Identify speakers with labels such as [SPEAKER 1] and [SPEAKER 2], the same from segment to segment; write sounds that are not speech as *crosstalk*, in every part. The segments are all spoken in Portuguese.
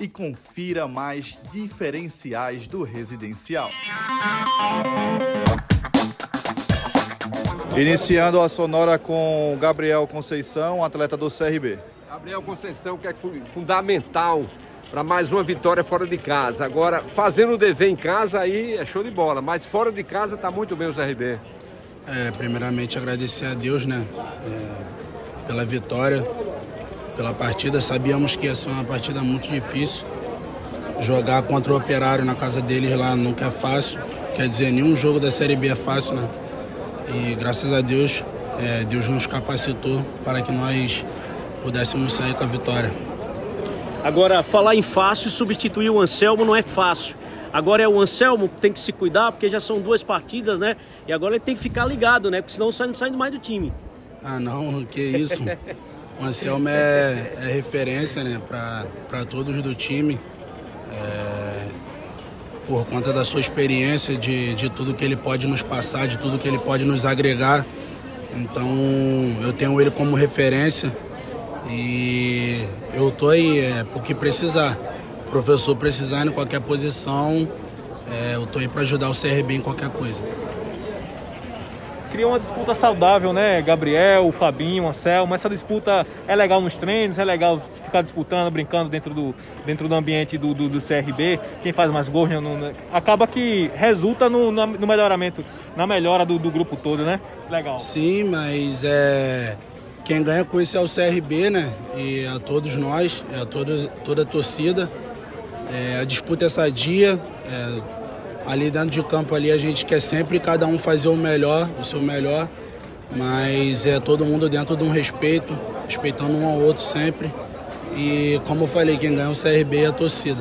[SPEAKER 1] e confira mais diferenciais do residencial. Iniciando a sonora com Gabriel Conceição, atleta do CRB.
[SPEAKER 2] Gabriel Conceição, que é fundamental para mais uma vitória fora de casa. Agora, fazendo o dever em casa aí é show de bola, mas fora de casa está muito bem o CRB.
[SPEAKER 3] É, primeiramente agradecer a Deus, né, é, pela vitória, pela partida. Sabíamos que ia ser uma partida muito difícil. Jogar contra o Operário na casa deles lá nunca é fácil. Quer dizer, nenhum jogo da Série B é fácil, né? E graças a Deus, é, Deus nos capacitou para que nós pudéssemos sair com a vitória.
[SPEAKER 4] Agora, falar em fácil, substituir o Anselmo não é fácil. Agora é o Anselmo que tem que se cuidar, porque já são duas partidas, né? E agora ele tem que ficar ligado, né? Porque senão sai, não sai mais do time.
[SPEAKER 3] Ah, não, que isso. *laughs* o Anselmo é, é referência, né? Para todos do time. É, por conta da sua experiência, de, de tudo que ele pode nos passar, de tudo que ele pode nos agregar. Então, eu tenho ele como referência e eu tô aí é, porque precisar. O professor precisar em qualquer posição, é, eu tô aí para ajudar o CRB em qualquer coisa.
[SPEAKER 5] Cria uma disputa saudável, né? Gabriel, o Fabinho, o Anselmo. Essa disputa é legal nos treinos, é legal ficar disputando, brincando dentro do, dentro do ambiente do, do, do CRB. Quem faz mais gols no, acaba que resulta no, no melhoramento, na melhora do, do grupo todo, né? Legal.
[SPEAKER 3] Sim, mas é quem ganha com isso é o CRB, né? E a todos nós, é a toda, toda a torcida. É, a disputa é sadia. É, ali dentro de campo ali a gente quer sempre cada um fazer o melhor, o seu melhor. Mas é todo mundo dentro de um respeito, respeitando um ao outro sempre. E como eu falei, quem ganha é o CRB e a torcida.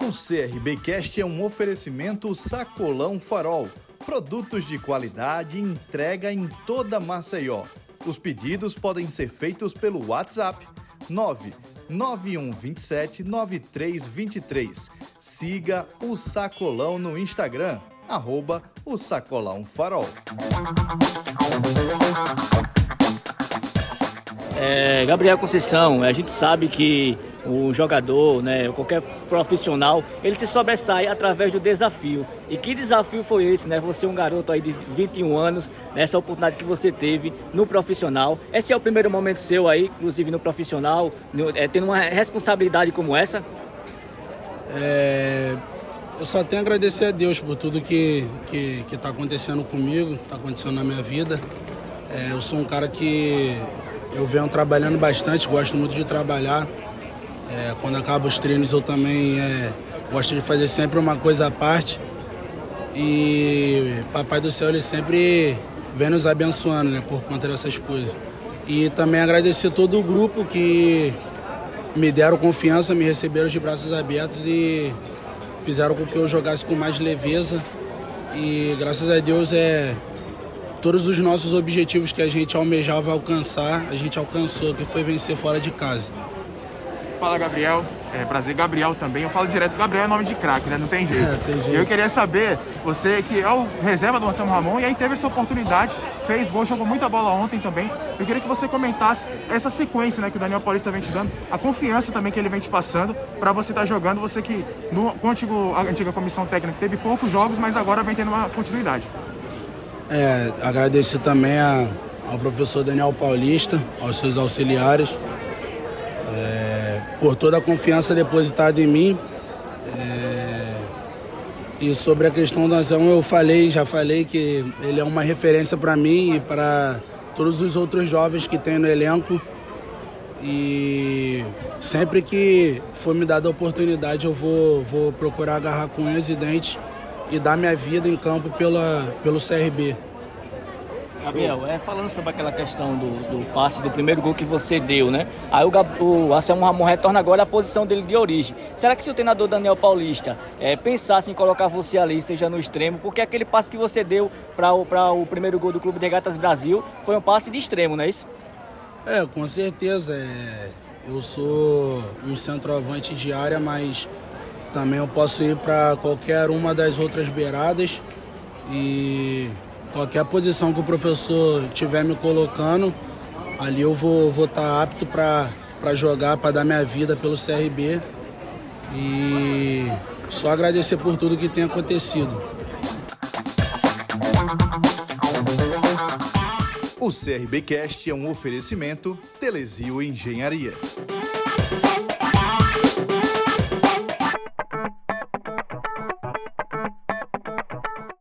[SPEAKER 1] O CRB Cast é um oferecimento Sacolão Farol Produtos de qualidade entrega em toda Maceió. Os pedidos podem ser feitos pelo WhatsApp 99127 9323. Siga o Sacolão no Instagram, arroba o Sacolão Farol.
[SPEAKER 6] É, Gabriel Conceição, a gente sabe que o jogador, né, qualquer profissional, ele se sobressai através do desafio. E que desafio foi esse, né? Você é um garoto aí de 21 anos, essa oportunidade que você teve no profissional. Esse é o primeiro momento seu aí, inclusive no profissional, no, é, tendo uma responsabilidade como essa?
[SPEAKER 3] É, eu só tenho a agradecer a Deus por tudo que que está acontecendo comigo, está acontecendo na minha vida. É, eu sou um cara que eu venho trabalhando bastante, gosto muito de trabalhar. É, quando acabo os treinos eu também é, gosto de fazer sempre uma coisa à parte. E Papai do Céu ele sempre vem nos abençoando né, por conta dessas coisas. E também agradecer todo o grupo que me deram confiança, me receberam de braços abertos e fizeram com que eu jogasse com mais leveza. E graças a Deus é todos os nossos objetivos que a gente almejava alcançar, a gente alcançou, que foi vencer fora de casa.
[SPEAKER 7] Fala, Gabriel. É, prazer, Gabriel também. Eu falo direto, Gabriel é nome de craque, né? Não tem jeito. *laughs* É,
[SPEAKER 3] tem jeito.
[SPEAKER 7] Eu queria saber, você que é o reserva do Anselmo Ramon e aí teve essa oportunidade, fez gol, jogou muita bola ontem também. Eu queria que você comentasse essa sequência, né, que o Daniel Paulista vem te dando, a confiança também que ele vem te passando para você estar tá jogando, você que no, antiga, a antiga comissão técnica teve poucos jogos, mas agora vem tendo uma continuidade.
[SPEAKER 3] É, agradecer também a, ao professor Daniel Paulista, aos seus auxiliares, por toda a confiança depositada em mim. É... E sobre a questão do Anselmo, eu falei, já falei que ele é uma referência para mim e para todos os outros jovens que tem no elenco. E sempre que for me dada a oportunidade, eu vou, vou procurar agarrar com unhas e dentes e dar minha vida em campo pela, pelo CRB.
[SPEAKER 6] Gabriel, é, falando sobre aquela questão do, do, passe do primeiro gol que você deu, né? Aí o, o Anselmo Ramon retorna agora à posição dele de origem. Será que se o treinador Daniel Paulista é, pensasse em colocar você ali, seja no extremo, porque aquele passe que você deu para o, o primeiro gol do Clube de Regatas Brasil foi um passe de extremo, não é isso?
[SPEAKER 3] É, com certeza. É... Eu sou um centroavante de área, mas também eu posso ir para qualquer uma das outras beiradas e qualquer posição que o professor estiver me colocando, ali eu vou estar vou tá apto para jogar, para dar minha vida pelo CRB. E só agradecer por tudo que tem acontecido.
[SPEAKER 1] O CRBcast é um oferecimento Telesio Engenharia.